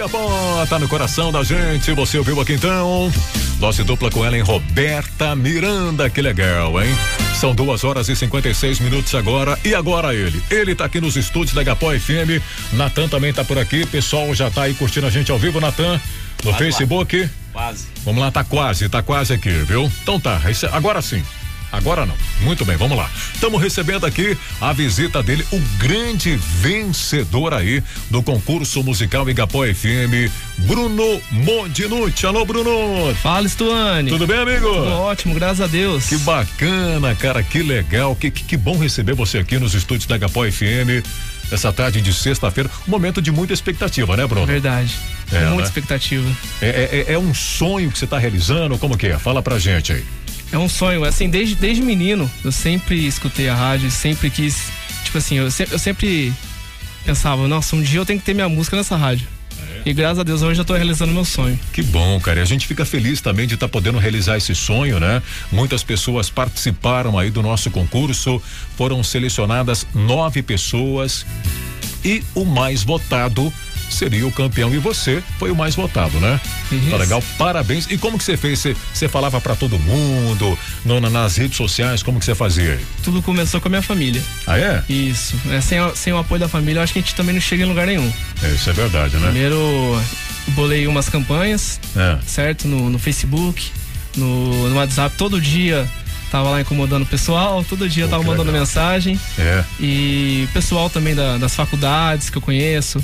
Igapó, tá no coração da gente. Você ouviu aqui então? Dose dupla com ela em Roberta Miranda, que legal, hein? São duas horas e 56 minutos agora. E agora ele? Ele tá aqui nos estúdios da Igapó FM. Natan também tá por aqui. Pessoal já tá aí curtindo a gente ao vivo, Natan. No quase Facebook. Lá. Quase. Vamos lá, tá quase, tá quase aqui, viu? Então tá, agora sim. Agora não. Muito bem, vamos lá. Estamos recebendo aqui a visita dele, o grande vencedor aí do concurso musical Igapó FM, Bruno Mondinucci. Alô, Bruno. Fala, Stuane. Tudo bem, amigo? Tudo ótimo, graças a Deus. Que bacana, cara, que legal. Que, que, que bom receber você aqui nos estúdios da Igapó FM essa tarde de sexta-feira. Um momento de muita expectativa, né, Bruno? Verdade. É, muita né? expectativa. É, é, é, um sonho que você está realizando? Como que é? Fala pra gente aí. É um sonho, assim, desde, desde menino, eu sempre escutei a rádio, sempre quis, tipo assim, eu, se, eu sempre pensava, nossa, um dia eu tenho que ter minha música nessa rádio. É. E graças a Deus hoje eu estou realizando meu sonho. Que bom, cara. E a gente fica feliz também de estar tá podendo realizar esse sonho, né? Muitas pessoas participaram aí do nosso concurso. Foram selecionadas nove pessoas e o mais votado seria o campeão e você foi o mais votado, né? Isso. Tá legal? Parabéns. E como que você fez? Você, falava para todo mundo, no, nas redes sociais, como que você fazia? Tudo começou com a minha família. Ah, é? Isso. É, sem, sem o apoio da família, eu acho que a gente também não chega em lugar nenhum. É, isso é verdade, né? Primeiro, bolei umas campanhas, é. certo? No, no Facebook, no, no WhatsApp, todo dia tava lá incomodando o pessoal, todo dia Pô, tava mandando legal. mensagem. É. E pessoal também da, das faculdades que eu conheço,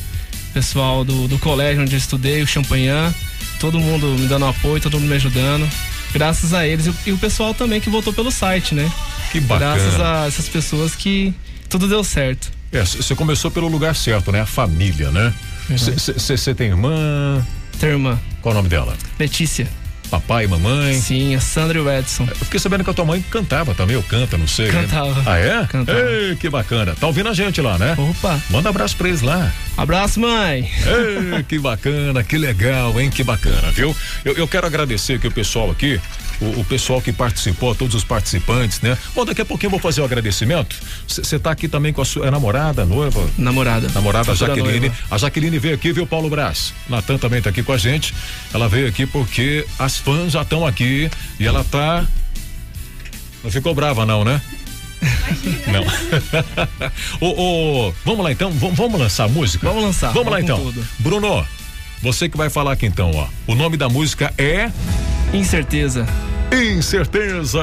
pessoal do, do colégio onde eu estudei, o Champagnat, todo mundo me dando apoio, todo mundo me ajudando. Graças a eles e, e o pessoal também que votou pelo site, né? Que bacana. Graças a essas pessoas que tudo deu certo. É, você começou pelo lugar certo, né? A família, né? Você tem irmã? Tem irmã. Qual o nome dela? Letícia papai e mamãe. Sim, a Sandra e o Edson. Eu fiquei sabendo que a tua mãe cantava também, ou canta, não sei. Cantava. Ah, é? Cantava. Ei, que bacana. Tá ouvindo a gente lá, né? Opa. Manda um abraço pra eles lá. Abraço, mãe. Ei, que bacana, que legal, hein? Que bacana, viu? Eu, eu quero agradecer aqui o pessoal aqui, o, o, pessoal que participou, todos os participantes, né? Bom, daqui a pouquinho eu vou fazer o agradecimento. Você tá aqui também com a sua é namorada, noiva? Namorada. Namorada, a Jaqueline. Noiva. A Jaqueline veio aqui, viu, Paulo Brás? Natan também tá aqui com a gente. Ela veio aqui porque as fãs já estão aqui e ela tá. Não ficou brava, não, né? Não. ô, ô, vamos lá então, vamos, vamos lançar a música? Vamos lançar. Vamos, vamos lá então. Tudo. Bruno, você que vai falar aqui então, ó. O nome da música é Incerteza. Incerteza.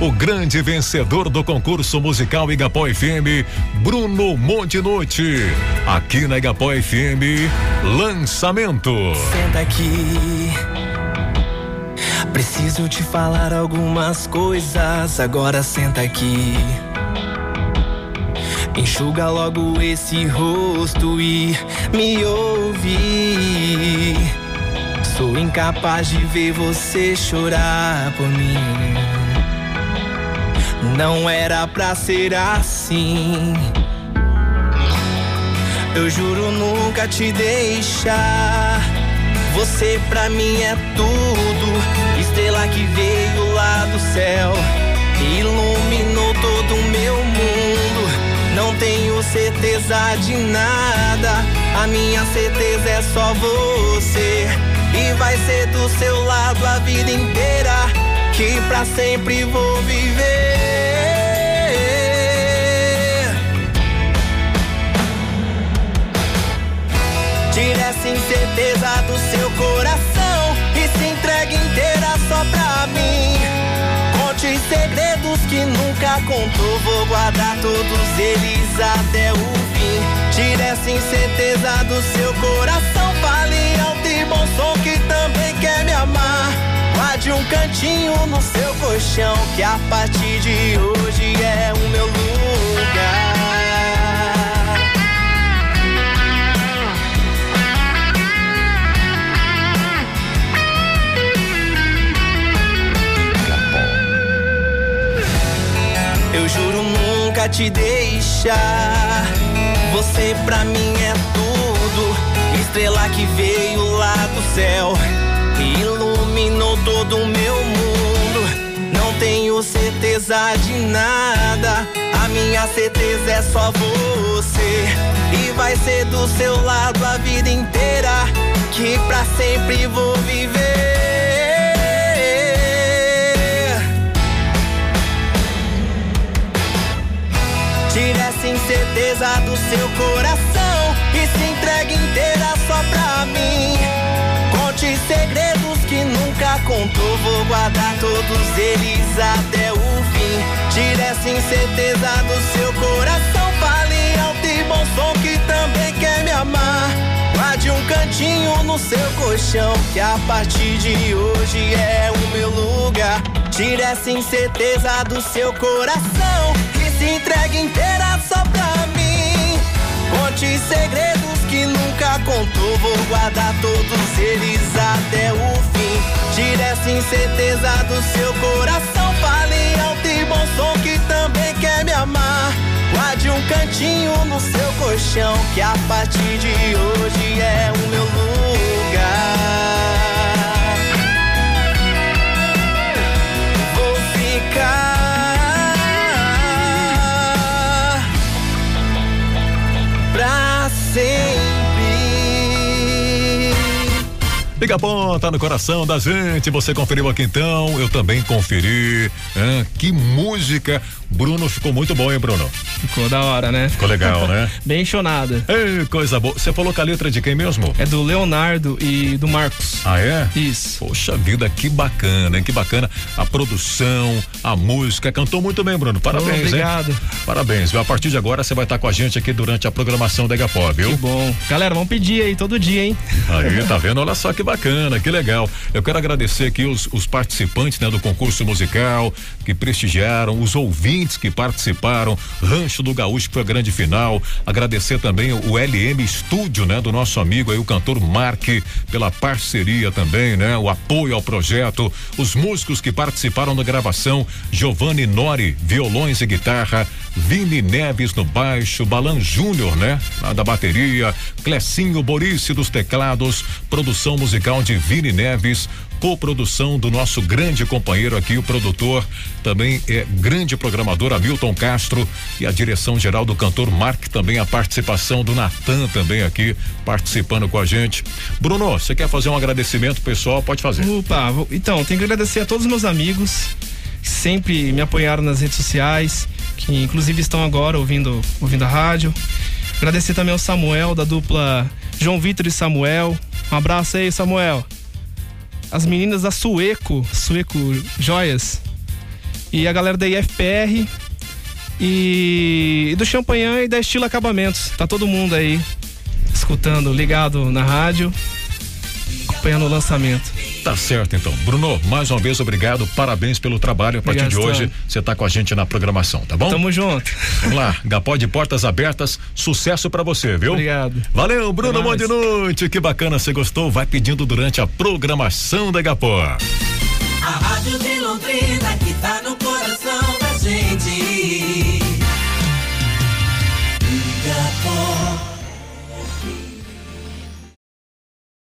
O grande vencedor do concurso musical Igapó FM, Bruno Montenucci. Aqui na Igapó FM, lançamento. Senta aqui. Preciso te falar algumas coisas. Agora senta aqui. Enxuga logo esse rosto e me ouve. Sou incapaz de ver você chorar por mim. Não era pra ser assim. Eu juro nunca te deixar. Você pra mim é tudo. Estrela que veio lá do céu. Iluminou todo o meu mundo. Não tenho certeza de nada. A minha certeza é só você. E vai ser do seu lado a vida inteira que pra sempre vou viver. Tire essa incerteza do seu coração e se entregue inteira só pra mim. Conte segredos que nunca contou, vou guardar todos eles até o fim. Tire essa incerteza do seu coração, fale alto cantinho no seu colchão, que a partir de hoje é o meu lugar. Eu juro nunca te deixar. Você pra mim é tudo estrela que veio lá do céu e iluminou todo o meu mundo. Não tenho certeza de nada, a minha certeza é só você. E vai ser do seu lado a vida inteira pra sempre vou viver. Tire essa incerteza do seu coração contou, vou guardar todos eles até o fim. Tire essa incerteza do seu coração, fale alto e bom som que também quer me amar. Guarde um cantinho no seu colchão, que a partir de hoje é o meu lugar. Tire essa incerteza do seu coração e se entregue inteira só pra mim. Conte segredos que nunca contou, vou guardar todos eles até o fim. Tire essa incerteza do seu coração, fale alto e bom som que também quer me amar. Guarde um cantinho no seu colchão, que a partir de hoje é o meu lugar. Liga Bom, tá no coração da gente. Você conferiu aqui então, eu também conferi. Ah, que música. Bruno ficou muito bom, hein, Bruno? Ficou da hora, né? Ficou legal, né? Bem chonada. Ei, coisa boa. Você falou com a letra de quem mesmo? É do Leonardo e do Marcos. Ah, é? Isso. Poxa vida, que bacana, hein? Que bacana. A produção, a música. Cantou muito bem, Bruno. Parabéns, Oh, obrigado. hein? Parabéns, viu? A partir de agora você vai estar com a gente aqui durante a programação da Egapó, viu? Que bom. Galera, vamos pedir aí todo dia, hein? Aí, tá vendo? Olha só que bacana, que legal. Eu quero agradecer aqui os, os participantes né, do concurso musical que prestigiaram, os ouvintes que participaram, Rancho do Gaúcho que foi a grande final. Agradecer também o LM Estúdio, né, do nosso amigo aí, o cantor Mark, pela parceria também, né? O apoio ao projeto, os músicos que participaram da gravação, Giovanni Nori, violões e guitarra, Vini Neves no baixo, Balan Júnior, né? Da bateria, Clecinho Boris dos teclados, produção musical de Vini Neves, coprodução do nosso grande companheiro aqui, o produtor, também é grande programador Hamilton Castro e a direção geral do cantor Mark, também a participação do Natan também aqui participando com a gente. Bruno, você quer fazer um agradecimento pessoal? Pode fazer. Opa, então, tenho que agradecer a todos os meus amigos que sempre me apoiaram nas redes sociais, que inclusive estão agora ouvindo, ouvindo a rádio. Agradecer também ao Samuel, da dupla João Vitor e Samuel. Um abraço aí, Samuel. As meninas da Sueco, Sueco Joias. E a galera da IFPR. E, e do Champanhã e da Estilo Acabamentos. Tá todo mundo aí escutando, ligado na rádio, acompanhando o lançamento. Tá certo, então. Bruno, mais uma vez, obrigado. Parabéns pelo trabalho. A partir Obrigado, de hoje, você tá com a gente na programação, tá bom? Tamo junto. Vamos lá, Gapó de portas abertas, sucesso pra você, viu? Obrigado. Valeu, Bruno, bom de noite. Que bacana, você gostou? Vai pedindo durante a programação da Gapó. A Rádio de Londrina que tá no coração da gente.